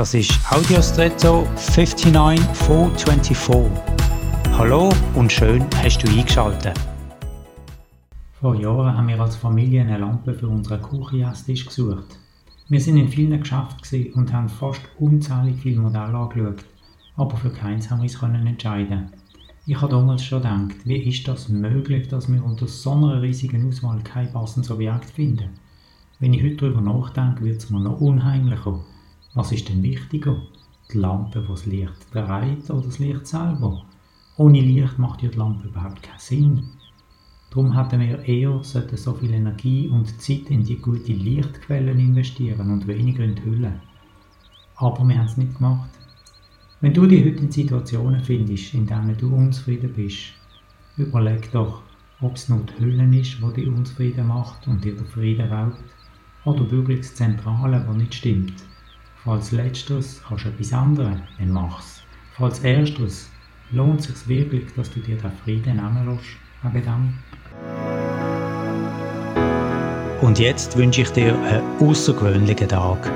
Das ist Audiostretto 59424. Hallo und schön hast du eingeschaltet. Vor Jahren haben wir als Familie eine Lampe für unseren Kuchenjastisch gesucht. Wir sind in vielen Geschäften und haben fast unzählig viele Modelle angeschaut, aber für keins haben wir uns entscheiden. Ich habe damals schon gedacht, wie ist das möglich, dass wir unter so einer riesigen Auswahl kein passendes Objekt finden? Wenn ich heute darüber nachdenke, wird es mir noch unheimlicher. Was ist denn wichtiger? Die Lampe, die das Licht dreht oder das Licht selber? Ohne Licht macht ja die Lampe überhaupt keinen Sinn. Darum hätten wir eher so viel Energie und Zeit in die gute Lichtquellen investieren und weniger in die Hülle. Aber wir haben es nicht gemacht. Wenn du dich heute in Situationen findest, in denen du unzufrieden bist, überleg doch, ob es nur die Hülle ist, die dich unzufrieden macht und dir den Frieden raubt, oder wirklich das Zentrale, das nicht stimmt. Falls letzteres kannst du etwas ändern, dann mach's. Falls erstes lohnt es sich wirklich, dass du dir den Frieden nehmen lässt, wegen dem. Und jetzt wünsche ich dir einen außergewöhnlichen Tag.